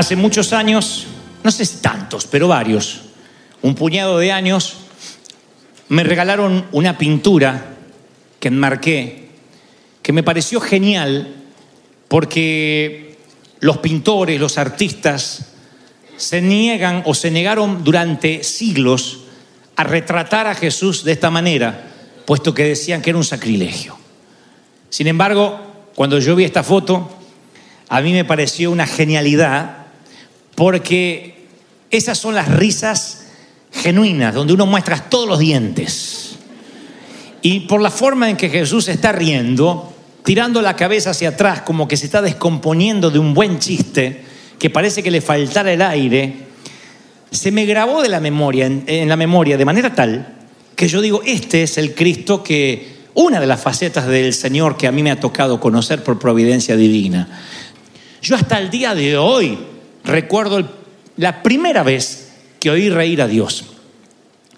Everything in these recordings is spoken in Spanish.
Hace muchos años, no sé si tantos, pero varios, un puñado de años, me regalaron una pintura que enmarqué, que me pareció genial porque los pintores, los artistas, se niegan o se negaron durante siglos a retratar a Jesús de esta manera, puesto que decían que era un sacrilegio. Sin embargo, cuando yo vi esta foto, a mí me pareció una genialidad porque esas son las risas genuinas, donde uno muestra todos los dientes. Y por la forma en que Jesús está riendo, tirando la cabeza hacia atrás, como que se está descomponiendo de un buen chiste, que parece que le faltara el aire, se me grabó de la memoria, en, en la memoria de manera tal que yo digo, este es el Cristo que, una de las facetas del Señor que a mí me ha tocado conocer por providencia divina. Yo hasta el día de hoy recuerdo la primera vez que oí reír a Dios.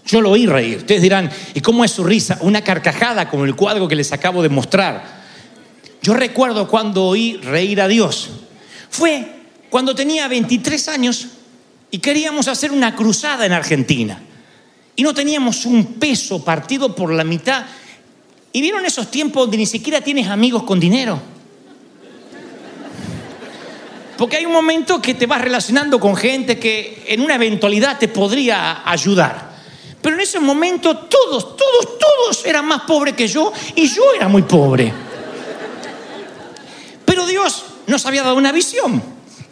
Yo lo oí reír. Ustedes dirán, ¿y cómo es su risa? Una carcajada como el cuadro que les acabo de mostrar. Yo recuerdo cuando oí reír a Dios. Fue cuando tenía 23 años y queríamos hacer una cruzada en Argentina. Y no teníamos un peso partido por la mitad. Y vieron esos tiempos donde ni siquiera tienes amigos con dinero. Porque hay un momento que te vas relacionando con gente que en una eventualidad te podría ayudar. Pero en ese momento todos, todos, todos eran más pobres que yo y yo era muy pobre. Pero Dios nos había dado una visión,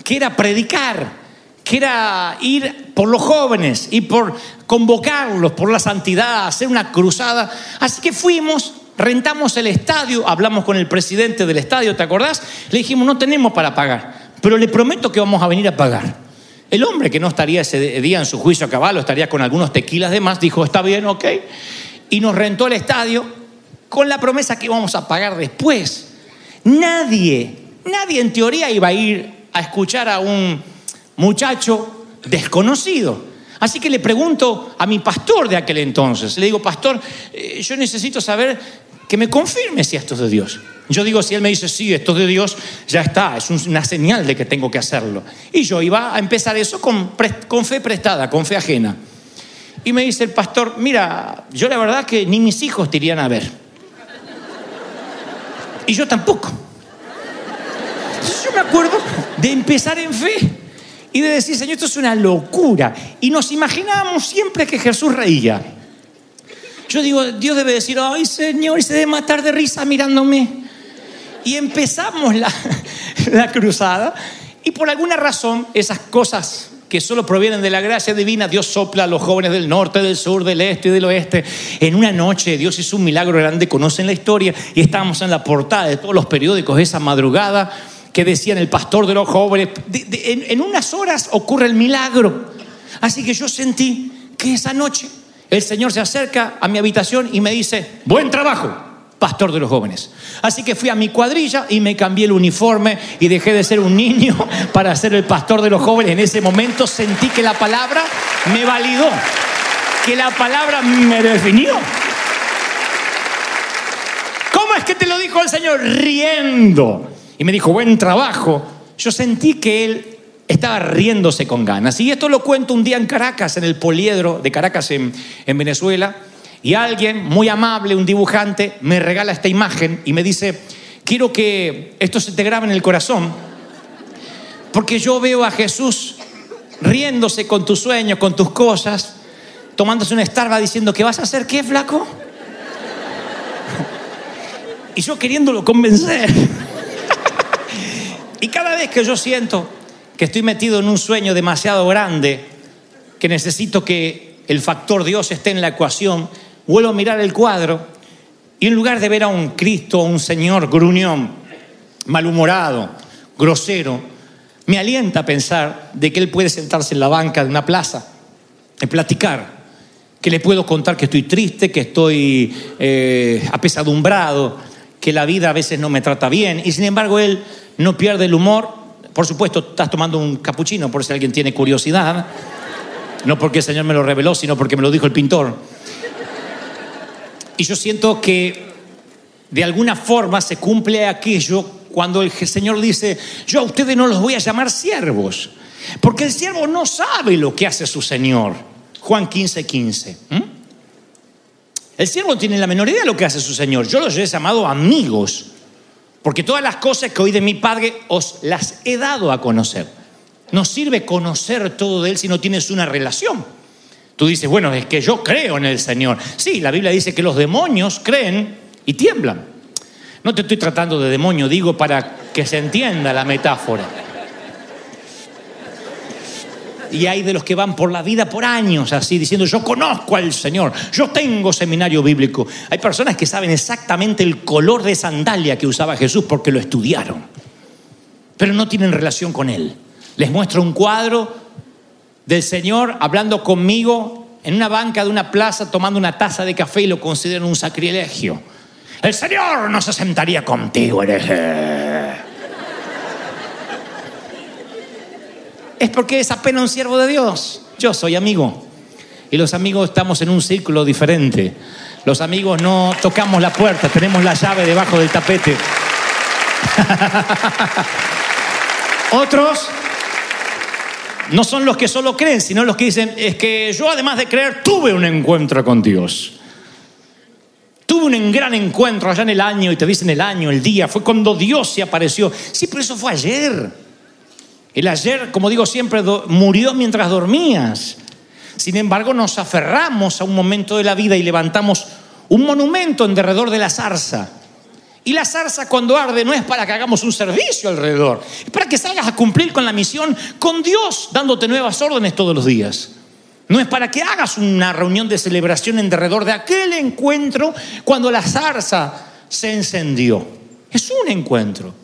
que era predicar, que era ir por los jóvenes y por convocarlos por la santidad, hacer una cruzada. Así que fuimos, rentamos el estadio, hablamos con el presidente del estadio, ¿te acordás? Le dijimos, no tenemos para pagar, pero le prometo que vamos a venir a pagar. El hombre que no estaría ese día en su juicio a caballo, estaría con algunos tequilas de más, dijo, está bien, ok. Y nos rentó el estadio con la promesa que íbamos a pagar después. Nadie, nadie en teoría iba a ir a escuchar a un muchacho desconocido. Así que le pregunto a mi pastor de aquel entonces, le digo, pastor, eh, yo necesito saber que me confirme si esto es de Dios. Yo digo, si él me dice, sí, esto es de Dios, ya está, es un- una señal de que tengo que hacerlo. Y yo iba a empezar eso con fe prestada, con fe ajena. Y me dice el pastor, mira, yo la verdad que ni mis hijos te irían a ver. Y yo tampoco. Entonces yo me acuerdo de empezar en fe y de decir, Señor, esto es una locura. Y nos imaginábamos siempre que Jesús reía. Yo digo, Dios debe decir, ay Señor, y se debe matar de risa mirándome. Y empezamos la, cruzada y por alguna razón esas cosas que solo provienen de la gracia divina, Dios sopla a los jóvenes del norte, del sur, del este y del oeste. En una noche Dios hizo un milagro grande, conocen la historia, y estábamos en la portada de todos los periódicos esa madrugada que decían el pastor de los jóvenes. En unas horas ocurre el milagro. Así que yo sentí que esa noche el Señor se acerca a mi habitación y me dice, buen trabajo pastor de los jóvenes. Así que fui a mi cuadrilla y me cambié el uniforme y dejé de ser un niño para ser el pastor de los jóvenes. En ese momento sentí que la palabra me validó, que la palabra me definió. ¿Cómo es que te lo dijo el Señor? Riendo. Y me dijo, buen trabajo. Yo sentí que Él estaba riéndose con ganas. Y esto lo cuento un día en Caracas, en el poliedro de Caracas, en, en Venezuela. Y alguien muy amable, un dibujante, me regala esta imagen y me dice, quiero que esto se te grabe en el corazón, porque yo veo a Jesús riéndose con tus sueños, con tus cosas, tomándose una estarba diciendo, ¿qué vas a hacer qué, flaco? Y yo queriéndolo convencer. Y cada vez que yo siento que estoy metido en un sueño demasiado grande, que necesito que el factor Dios esté en la ecuación, vuelvo a mirar el cuadro y en lugar de ver a un Cristo, un Señor gruñón, malhumorado, grosero, me alienta a pensar de que Él puede sentarse en la banca de una plaza y platicar, que le puedo contar que estoy triste, que estoy eh, apesadumbrado, que la vida a veces no me trata bien y sin embargo Él no pierde el humor. Por supuesto, estás tomando un capuchino por si alguien tiene curiosidad. No porque el Señor me lo reveló, sino porque me lo dijo el pintor. Y yo siento que de alguna forma se cumple aquello cuando el Señor dice, yo a ustedes no los voy a llamar siervos, porque el siervo no sabe lo que hace su Señor. Juan 15, 15. ¿Mm? El siervo tiene la menor idea de lo que hace su Señor. Yo los he llamado amigos. Porque todas las cosas que oí de mi Padre os las he dado a conocer. No sirve conocer todo de Él si no tienes una relación. Tú dices, bueno, es que yo creo en el Señor. Sí, la Biblia dice que los demonios creen y tiemblan. No te estoy tratando de demonio, digo para que se entienda la metáfora. Y hay de los que van por la vida por años así, diciendo, yo conozco al Señor, yo tengo seminario bíblico. Hay personas que saben exactamente el color de sandalia que usaba Jesús porque lo estudiaron, pero no tienen relación con Él. Les muestro un cuadro del Señor hablando conmigo en una banca de una plaza tomando una taza de café y lo consideran un sacrilegio. El Señor no se sentaría contigo, hereje. Es porque es apenas un siervo de Dios. Yo soy amigo. Y los amigos estamos en un círculo diferente. Los amigos no tocamos la puerta, tenemos la llave debajo del tapete. Otros no son los que solo creen, sino los que dicen, es que yo además de creer tuve un encuentro con Dios. Tuve un gran encuentro allá en el año, y te dicen el año, el día, fue cuando Dios se apareció. Sí, pero eso fue ayer. El ayer, como digo siempre, murió mientras dormías. Sin embargo, nos aferramos a un momento de la vida y levantamos un monumento en derredor de la zarza. Y la zarza cuando arde no es para que hagamos un servicio alrededor, es para que salgas a cumplir con la misión con Dios, dándote nuevas órdenes todos los días. No es para que hagas una reunión de celebración en derredor de aquel encuentro cuando la zarza se encendió. Es un encuentro.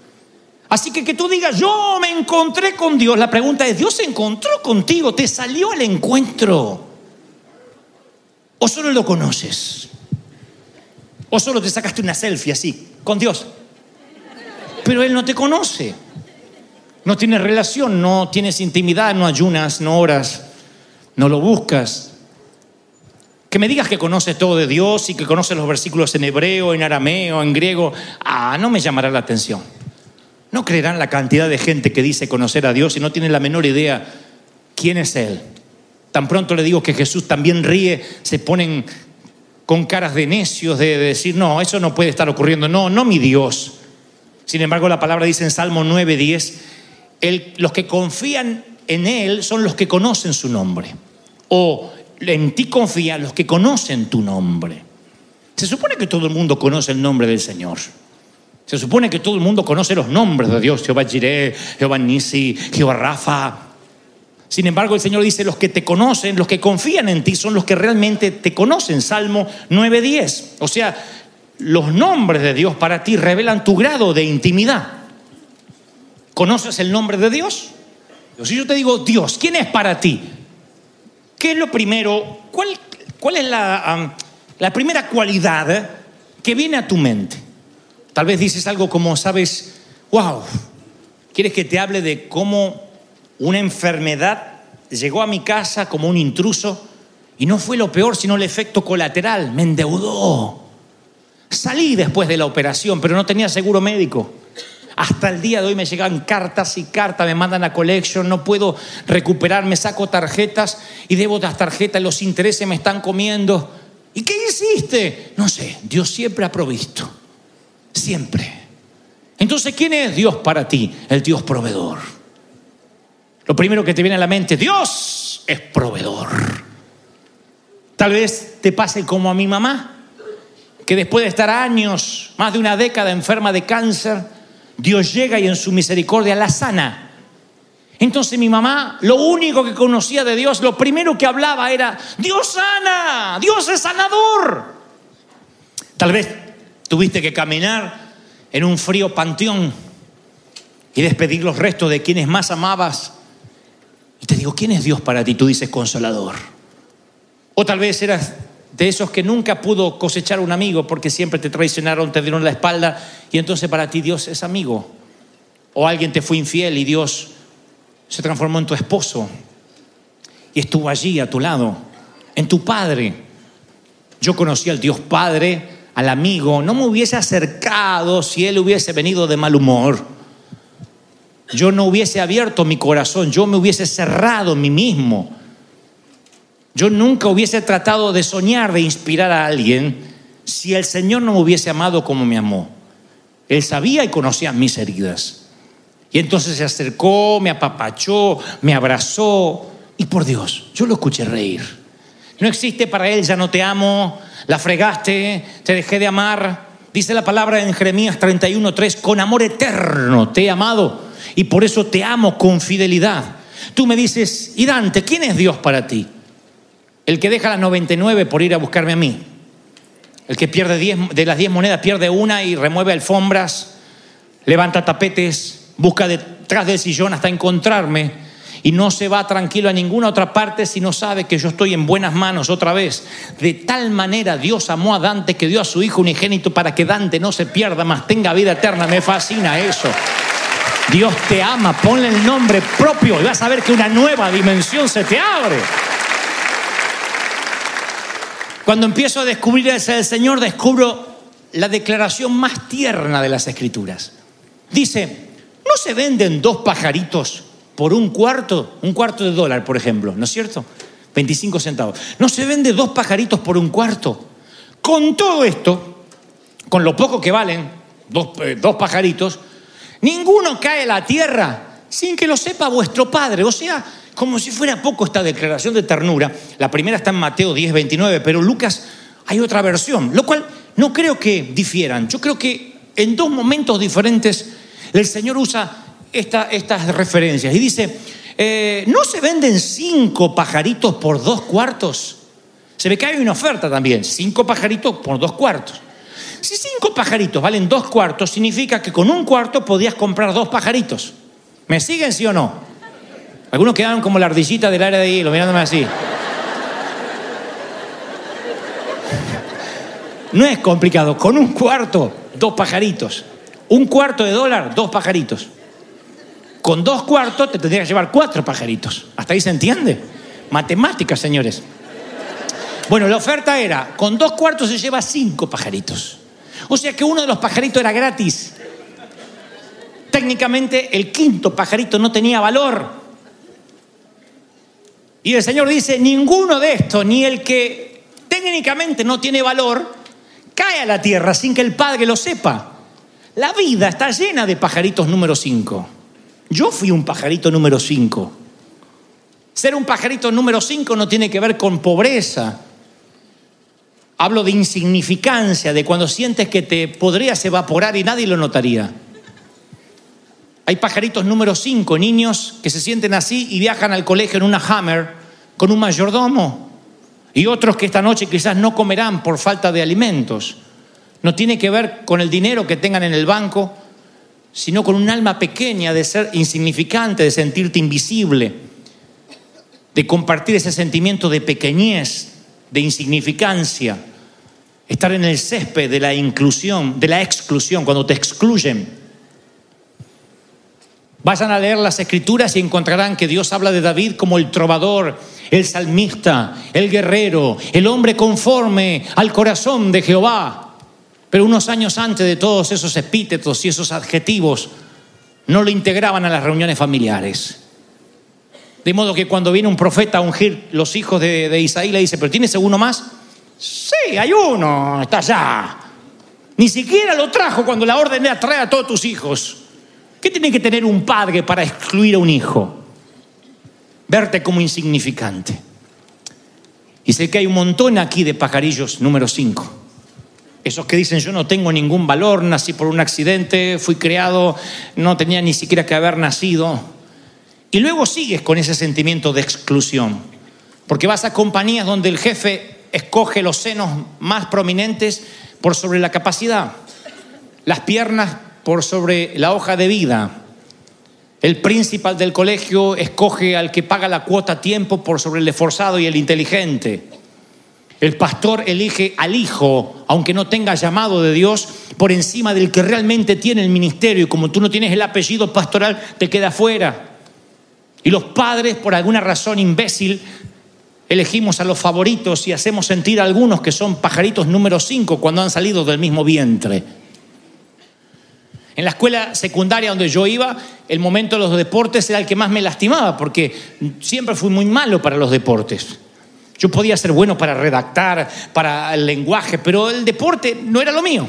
Así que que tú digas, yo me encontré con Dios, la pregunta es, ¿Dios se encontró contigo? ¿Te salió al encuentro? ¿O solo lo conoces? ¿O solo te sacaste una selfie así, con Dios? Pero Él no te conoce. No tienes relación, no tienes intimidad, no ayunas, no oras, no lo buscas. Que me digas que conoces todo de Dios y que conoces los versículos en hebreo, en arameo, en griego, ah, no me llamará la atención. No creerán la cantidad de gente que dice conocer a Dios y no tienen la menor idea quién es Él. Tan pronto le digo que Jesús también ríe, se ponen con caras de necios de, decir, no, eso no puede estar ocurriendo. No, no mi Dios. Sin embargo, la palabra dice en Salmo 9, 10, los que confían en Él son los que conocen su nombre. O en ti confían los que conocen tu nombre. Se supone que todo el mundo conoce el nombre del Señor. Se supone que todo el mundo conoce los nombres de Dios, Jehová Jireh, Jehová Nisi, Jehová Rafa. Sin embargo, el Señor dice, los que te conocen, los que confían en ti, son los que realmente te conocen. Salmo 9.10. O sea, los nombres de Dios para ti revelan tu grado de intimidad. ¿Conoces el nombre de Dios? Si yo te digo, Dios, ¿quién es para ti? ¿Qué es lo primero? ¿Cuál, cuál es la, la primera cualidad que viene a tu mente? Tal vez dices algo como, sabes, wow, ¿quieres que te hable de cómo una enfermedad llegó a mi casa como un intruso y no fue lo peor, sino el efecto colateral? Me endeudó. Salí después de la operación, pero no tenía seguro médico. Hasta el día de hoy me llegan cartas y cartas, me mandan a collection, no puedo recuperarme, saco tarjetas y debo las tarjetas, los intereses me están comiendo. ¿Y qué hiciste? No sé, Dios siempre ha provisto. Siempre. Entonces, ¿quién es Dios para ti? El Dios proveedor. Lo primero que te viene a la mente, Dios es proveedor. Tal vez te pase como a mi mamá, que después de estar años, más de una década enferma de cáncer, Dios llega y en su misericordia la sana. Entonces mi mamá, lo único que conocía de Dios, lo primero que hablaba era, Dios sana, Dios es sanador. Tal vez tuviste que caminar en un frío panteón y despedir los restos de quienes más amabas. Y te digo, ¿quién es Dios para ti? Tú dices consolador. O tal vez eras de esos que nunca pudo cosechar un amigo porque siempre te traicionaron, te dieron la espalda y entonces para ti Dios es amigo. O alguien te fue infiel y Dios se transformó en tu esposo y estuvo allí a tu lado, en tu padre. Yo conocí al Dios Padre, al amigo, no me hubiese acercado si él hubiese venido de mal humor. Yo no hubiese abierto mi corazón, yo me hubiese cerrado en mí mismo. Yo nunca hubiese tratado de soñar, de inspirar a alguien, si el Señor no me hubiese amado como me amó. Él sabía y conocía mis heridas. Y entonces se acercó, me apapachó, me abrazó. Y por Dios, yo lo escuché reír. No existe para él, ya no te amo, la fregaste, te dejé de amar. Dice la palabra en Jeremías 31:3, con amor eterno te he amado y por eso te amo con fidelidad. Tú me dices, y Dante, ¿quién es Dios para ti? El que deja las 99 por ir a buscarme a mí. El que pierde 10, de las 10 monedas pierde una y remueve alfombras, levanta tapetes, busca detrás del sillón hasta encontrarme y no se va tranquilo a ninguna otra parte si no sabe que yo estoy en buenas manos otra vez. De tal manera Dios amó a Dante que dio a su hijo unigénito para que Dante no se pierda más, tenga vida eterna. Me fascina eso. Dios te ama, ponle el nombre propio y vas a ver que una nueva dimensión se te abre. Cuando empiezo a descubrir del Señor, descubro la declaración más tierna de las Escrituras. Dice, ¿no se venden dos pajaritos por un cuarto? Un cuarto de dólar, por ejemplo, ¿no es cierto? 25 centavos. ¿No se vende dos pajaritos por un cuarto? Con todo esto, con lo poco que valen, dos, eh, dos pajaritos, ninguno cae a la tierra sin que lo sepa vuestro Padre. O sea, como si fuera poco esta declaración de ternura. La primera está en Mateo 10, 29, pero Lucas hay otra versión, lo cual no creo que difieran. Yo creo que en dos momentos diferentes el Señor usa esta- estas referencias y dice, eh, ¿no se venden cinco pajaritos por dos cuartos? Se ve que hay una oferta también, cinco pajaritos por dos cuartos. Si cinco pajaritos valen dos cuartos, significa que con un cuarto podías comprar dos pajaritos. ¿Me siguen, sí o no? Algunos quedaron como la ardillita del área de hilo, mirándome así. No es complicado. Con un cuarto, dos pajaritos. Un cuarto de dólar, dos pajaritos. Con dos cuartos te tendrías que llevar cuatro pajaritos. ¿Hasta ahí se entiende? Matemáticas, señores. Bueno, la oferta era, con dos cuartos se lleva cinco pajaritos. O sea que uno de los pajaritos era gratis. Técnicamente el quinto pajarito no tenía valor. Y el Señor dice, ninguno de estos, ni el que técnicamente no tiene valor, cae a la tierra sin que el Padre lo sepa. La vida está llena de pajaritos número 5. Yo fui un pajarito número 5. Ser un pajarito número 5 no tiene que ver con pobreza. Hablo de insignificancia, de cuando sientes que te podrías evaporar y nadie lo notaría. Hay pajaritos número 5, niños que se sienten así y viajan al colegio en una Hammer con un mayordomo. Y otros que esta noche quizás no comerán por falta de alimentos. No tiene que ver con el dinero que tengan en el banco, sino con un alma pequeña de ser insignificante, de sentirte invisible, de compartir ese sentimiento de pequeñez, de insignificancia, estar en el césped de la inclusión, de la exclusión, cuando te excluyen. Vayan a leer las escrituras y encontrarán que Dios habla de David como el trovador, el salmista, el guerrero, el hombre conforme al corazón de Jehová. Pero unos años antes de todos esos epítetos y esos adjetivos, no lo integraban a las reuniones familiares. De modo que cuando viene un profeta a ungir los hijos de, de Isaí, le dice, ¿pero tienes uno más? Sí, Sí, hay uno, está allá. Ni siquiera lo trajo cuando la orden era traer a todos tus hijos. ¿Qué tiene que tener un padre para excluir a un hijo? Verte como insignificante. Y sé que hay un montón aquí de pajarillos número 5. Esos que dicen yo no tengo ningún valor, nací por un accidente, fui creado, no tenía ni siquiera que haber nacido. Y luego sigues con ese sentimiento de exclusión, porque vas a compañías donde el jefe escoge los senos más prominentes por sobre la capacidad, las piernas por sobre la hoja de vida. El principal del colegio escoge al que paga la cuota a tiempo por sobre el esforzado y el inteligente. El pastor elige al hijo, aunque no tenga llamado de Dios, por encima del que realmente tiene el ministerio. Y como tú no tienes el apellido pastoral, te queda fuera. Y los padres, por alguna razón imbécil, elegimos a los favoritos y hacemos sentir a algunos que son pajaritos número 5 cuando han salido del mismo vientre. En la escuela secundaria donde yo iba, el momento de los deportes era el que más me lastimaba, porque siempre fui muy malo para los deportes. Yo podía ser bueno para redactar, para el lenguaje, pero el deporte no era lo mío.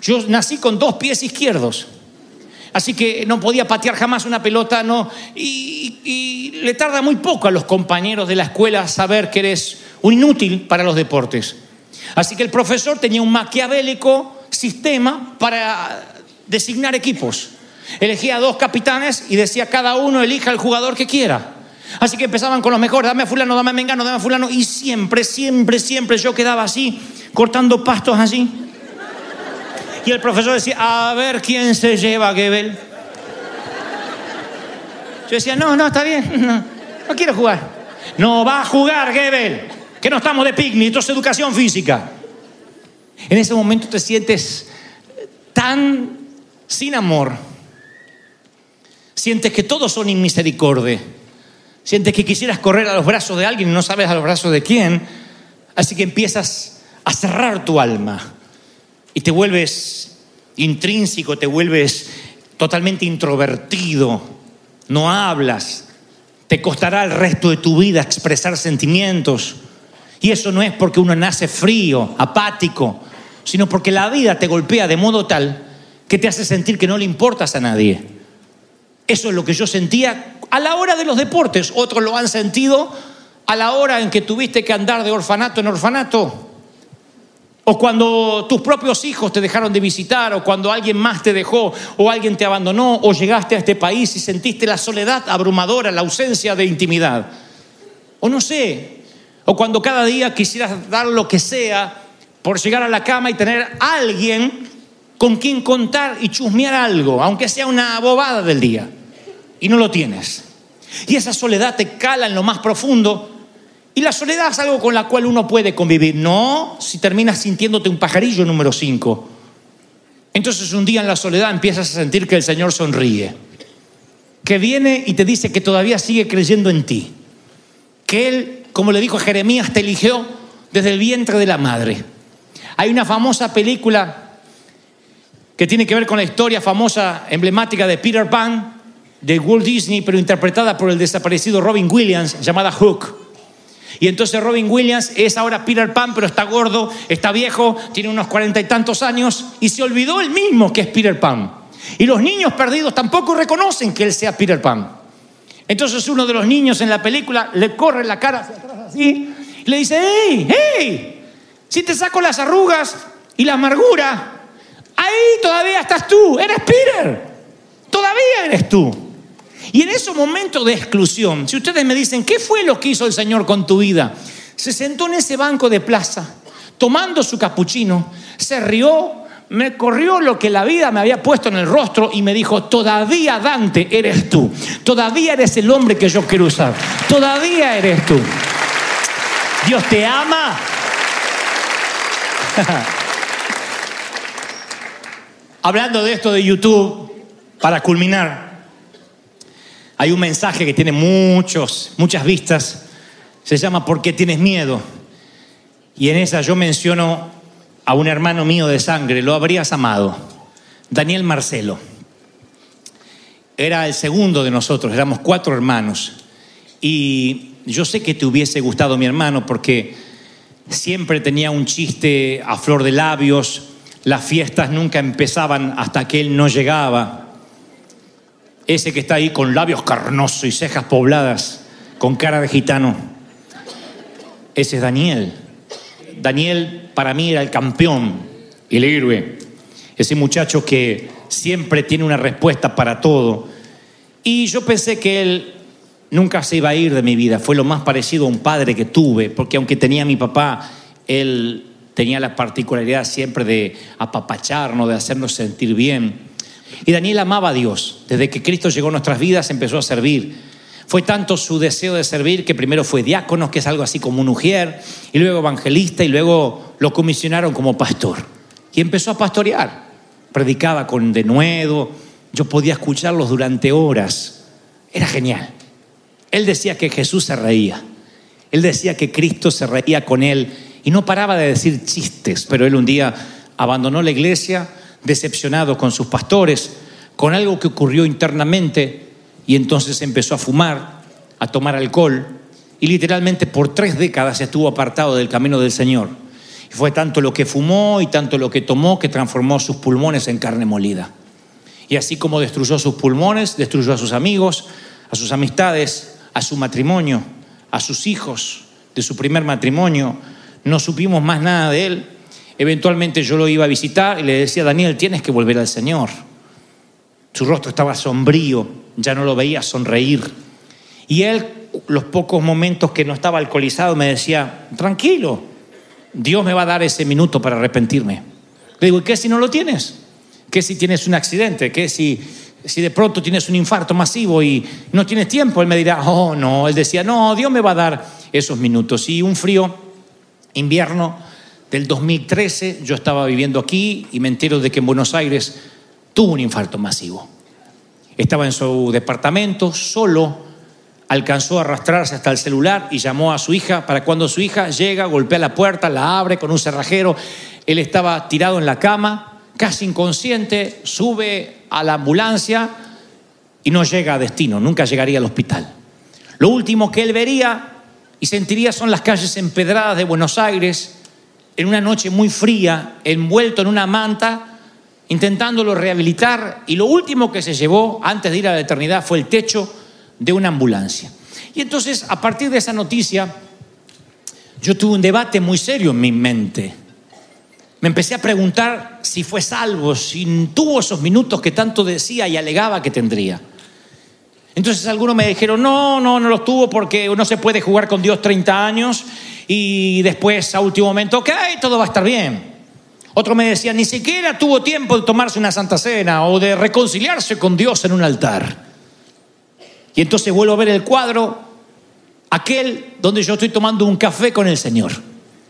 Yo nací con dos pies izquierdos, así que no podía patear jamás una pelota, no. Y, le tarda muy poco a los compañeros de la escuela saber que eres un inútil para los deportes. Así que el profesor tenía un maquiavélico sistema para designar equipos. Elegía dos capitanes y decía cada uno elija el jugador que quiera. Así que empezaban con los mejores, dame a fulano, dame a mengano, dame a fulano. Y siempre, siempre, siempre yo quedaba así, cortando pastos así. Y el profesor decía, a ver quién se lleva a Gebel. Yo decía, no, no, está bien, no, no quiero jugar. No va a jugar Gebel, que no estamos de picnic, esto es educación física. En ese momento te sientes tan sin amor. Sientes que todos son inmisericordia. Sientes que quisieras correr a los brazos de alguien y no sabes a los brazos de quién. Así que empiezas a cerrar tu alma y te vuelves intrínseco, te vuelves totalmente introvertido. No hablas. Te costará el resto de tu vida expresar sentimientos. Y eso no es porque uno nace frío, apático, sino porque la vida te golpea de modo tal que te hace sentir que no le importas a nadie. Eso es lo que yo sentía a la hora de los deportes. Otros lo han sentido a la hora en que tuviste que andar de orfanato en orfanato. O cuando tus propios hijos te dejaron de visitar, o cuando alguien más te dejó, o alguien te abandonó, o llegaste a este país y sentiste la soledad abrumadora, la ausencia de intimidad. O no sé, o cuando cada día quisieras dar lo que sea por llegar a la cama y tener a alguien con quien contar y chusmear algo, aunque sea una bobada del día, y no lo tienes. Y esa soledad te cala en lo más profundo. Y la soledad es algo con la cual uno puede convivir. No si terminas sintiéndote un pajarillo número 5. Entonces un día en la soledad empiezas a sentir que el Señor sonríe. Que viene y te dice que todavía sigue creyendo en ti. Que Él, como le dijo a Jeremías, te eligió desde el vientre de la madre. Hay una famosa película que tiene que ver con la historia famosa, emblemática de Peter Pan, de Walt Disney, pero interpretada por el desaparecido Robin Williams, llamada Hook. Y entonces Robin Williams es ahora Peter Pan, pero está gordo, está viejo, tiene unos cuarenta y tantos años y se olvidó él mismo que es Peter Pan. Y los niños perdidos tampoco reconocen que él sea Peter Pan. Entonces uno de los niños en la película le corre la cara hacia atrás y le dice, hey, hey, si te saco las arrugas y la amargura, ahí todavía estás tú, eres Peter, todavía eres tú. Y en esos momentos de exclusión, si ustedes me dicen, ¿qué fue lo que hizo el Señor con tu vida? Se sentó en ese banco de plaza, tomando su capuchino, se rió, me corrió lo que la vida me había puesto en el rostro y me dijo, todavía Dante eres tú, todavía eres el hombre que yo quiero usar, todavía eres tú. Dios te ama. Hablando de esto de YouTube, para culminar, hay un mensaje que tiene muchos, muchas vistas, se llama ¿Por qué tienes miedo? Y en esa yo menciono a un hermano mío de sangre, lo habrías amado, Daniel Marcelo. Era el segundo de nosotros, éramos cuatro hermanos. Y yo sé que te hubiese gustado mi hermano porque siempre tenía un chiste a flor de labios, las fiestas nunca empezaban hasta que él no llegaba. Ese que está ahí con labios carnosos y cejas pobladas, con cara de gitano. Ese es Daniel. Daniel para mí era el campeón, el héroe. Ese muchacho que siempre tiene una respuesta para todo. Y yo pensé que él nunca se iba a ir de mi vida. Fue lo más parecido a un padre que tuve, porque aunque tenía a mi papá, él tenía la particularidad siempre de apapacharnos, de hacernos sentir bien. Y Daniel amaba a Dios. Desde que Cristo llegó a nuestras vidas empezó a servir. Fue tanto su deseo de servir que primero fue diácono, que es algo así como un ujier, y luego evangelista, y luego lo comisionaron como pastor. Y empezó a pastorear. Predicaba con denuedo. Yo podía escucharlos durante horas. Era genial. Él decía que Jesús se reía. Él decía que Cristo se reía con él y no paraba de decir chistes, pero él un día abandonó la iglesia decepcionado con sus pastores, con algo que ocurrió internamente y entonces empezó a fumar, a tomar alcohol y literalmente por tres décadas estuvo apartado del camino del Señor. Y fue tanto lo que fumó y tanto lo que tomó que transformó sus pulmones en carne molida. Y así como destruyó sus pulmones, destruyó a sus amigos, a sus amistades, a su matrimonio, a sus hijos de su primer matrimonio. No supimos más nada de él. Eventualmente yo lo iba a visitar y le decía, Daniel, tienes que volver al Señor. Su rostro estaba sombrío, ya no lo veía sonreír. Y él, los pocos momentos que no estaba alcoholizado, me decía, tranquilo, Dios me va a dar ese minuto para arrepentirme. Le digo, ¿y qué si no lo tienes? ¿Qué si tienes un accidente? ¿Qué si, si de pronto tienes un infarto masivo y no tienes tiempo? Él me dirá, oh no, él decía, no, Dios me va a dar esos minutos. Y un frío invierno del 2013, yo estaba viviendo aquí y me entero de que en Buenos Aires tuvo un infarto masivo. Estaba en su departamento, solo, alcanzó a arrastrarse hasta el celular y llamó a su hija para cuando su hija llega, golpea la puerta, la abre con un cerrajero. Él estaba tirado en la cama, casi inconsciente, sube a la ambulancia y no llega a destino, nunca llegaría al hospital. Lo último que él vería y sentiría son las calles empedradas de Buenos Aires en una noche muy fría, envuelto en una manta, intentándolo rehabilitar y lo último que se llevó antes de ir a la eternidad fue el techo de una ambulancia. Y entonces, a partir de esa noticia, yo tuve un debate muy serio en mi mente. Me empecé a preguntar si fue salvo, si tuvo esos minutos que tanto decía y alegaba que tendría. Entonces algunos me dijeron, no, no, no los tuvo porque no se puede jugar con Dios 30 años y después a último momento, ok, todo va a estar bien. Otro me decía, ni siquiera tuvo tiempo de tomarse una santa cena o de reconciliarse con Dios en un altar. Y entonces vuelvo a ver el cuadro, aquel donde yo estoy tomando un café con el Señor,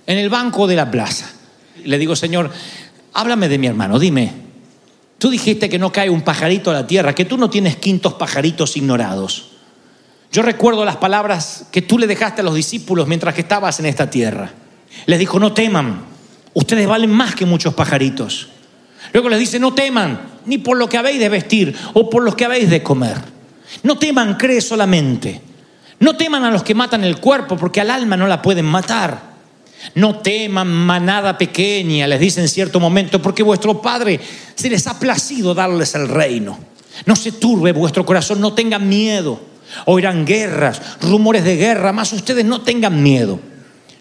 en el banco de la plaza. Le digo, Señor, háblame de mi hermano, dime, tú dijiste que no cae un pajarito a la tierra, que tú no tienes quintos pajaritos ignorados. Yo recuerdo las palabras que tú le dejaste a los discípulos mientras que estabas en esta tierra. Les dijo, no teman, ustedes valen más que muchos pajaritos. Luego les dice, no teman, ni por lo que habéis de vestir o por lo que habéis de comer. No teman, cree solamente. No teman a los que matan el cuerpo, porque al alma no la pueden matar. No teman manada pequeña, les dice en cierto momento, porque vuestro Padre se les ha placido darles el reino. No se turbe vuestro corazón, no tengan miedo. Oirán guerras, rumores de guerra, más ustedes no tengan miedo.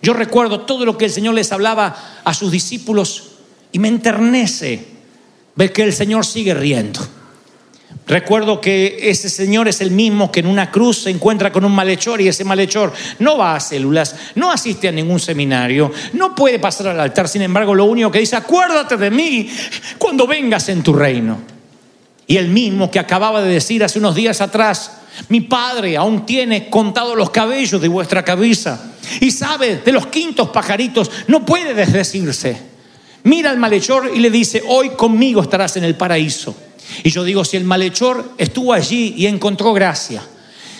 Yo recuerdo todo lo que el Señor les hablaba a sus discípulos y me enternece ver que el Señor sigue riendo. Recuerdo que ese señor es el mismo que en una cruz se encuentra con un malhechor y ese malhechor no va a células, no asiste a ningún seminario, no puede pasar al altar, sin embargo lo único que dice, acuérdate de mí cuando vengas en tu reino. Y el mismo que acababa de decir hace unos días atrás, mi padre aún tiene contados los cabellos de vuestra cabeza y sabe de los quintos pajaritos, no puede desdecirse. Mira al malhechor y le dice, hoy conmigo estarás en el paraíso. Y yo digo, si el malhechor estuvo allí y encontró gracia,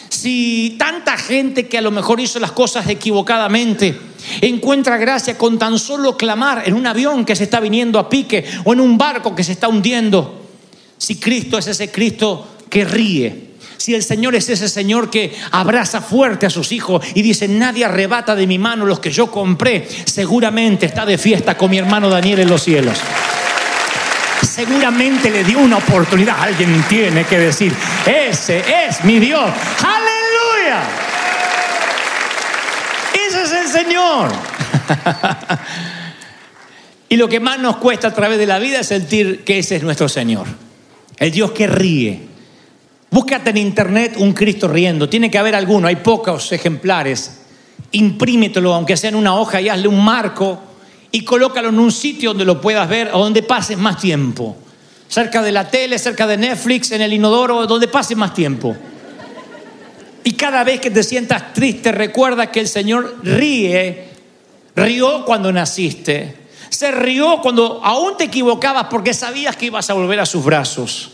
si tanta gente que a lo mejor hizo las cosas equivocadamente encuentra gracia con tan solo clamar en un avión que se está viniendo a pique o en un barco que se está hundiendo, si Cristo es ese Cristo que ríe, si el Señor es ese Señor que abraza fuerte a sus hijos y dice, nadie arrebata de mi mano los que yo compré, seguramente está de fiesta con mi hermano Daniel en los cielos. Seguramente le dio una oportunidad. Alguien tiene que decir, ese es mi Dios. Aleluya. Ese es el Señor. y lo que más nos cuesta a través de la vida es sentir que ese es nuestro Señor. El Dios que ríe. Búscate en internet un Cristo riendo. Tiene que haber alguno, hay pocos ejemplares. Imprímetelo, aunque sea en una hoja, y hazle un marco y colócalo en un sitio donde lo puedas ver o donde pases más tiempo. Cerca de la tele, cerca de Netflix, en el inodoro, donde pases más tiempo. Y cada vez que te sientas triste, recuerda que el Señor ríe. Rió cuando naciste. Se rió cuando aún te equivocabas porque sabías que ibas a volver a sus brazos.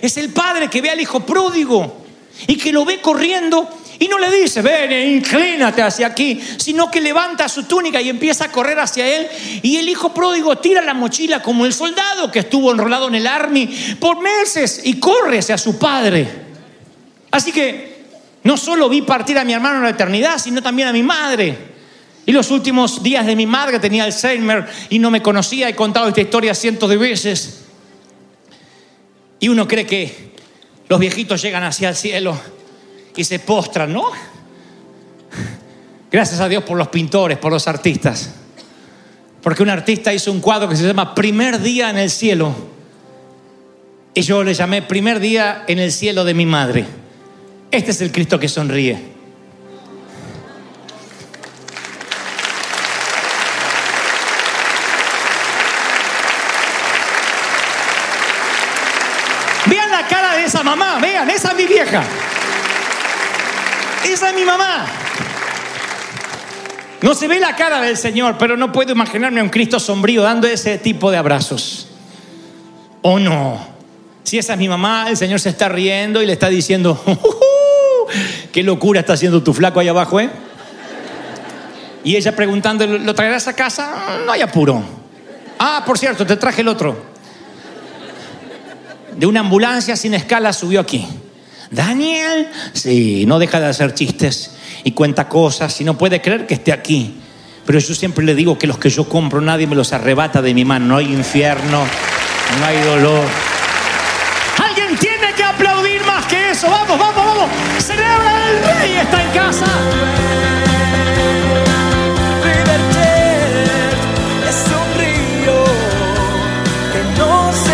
Es el padre que ve al hijo pródigo y que lo ve corriendo y no le dice, ven, inclínate hacia aquí, sino que levanta su túnica y empieza a correr hacia él. Y el hijo pródigo tira la mochila como el soldado que estuvo enrolado en el army por meses y corre hacia su padre. Así que no solo vi partir a mi hermano en la eternidad, sino también a mi madre. Y los últimos días de mi madre tenía Alzheimer y no me conocía. He contado esta historia cientos de veces. Y uno cree que los viejitos llegan hacia el cielo y se postran, ¿no? Gracias a Dios por los pintores, por los artistas. Porque un artista hizo un cuadro que se llama Primer día en el cielo. Y yo le llamé Primer día en el cielo de mi madre. Este es el Cristo que sonríe. Esa es mi mamá. No se ve la cara del Señor, pero no puedo imaginarme a un Cristo sombrío dando ese tipo de abrazos. ¿O no? Si esa es mi mamá, el Señor se está riendo y le está diciendo, qué locura está haciendo tu flaco ahí abajo, ¿eh? Y ella preguntando, ¿lo traerás a casa? No hay apuro. Ah, por cierto, te traje el otro. De una ambulancia sin escala subió aquí. Daniel, sí, no deja de hacer chistes y cuenta cosas y no puede creer que esté aquí. Pero yo siempre le digo que los que yo compro nadie me los arrebata de mi mano. No hay infierno, no hay dolor. Alguien tiene que aplaudir más que eso. Vamos, vamos, vamos. Celebra el rey está en casa. Es un río que no se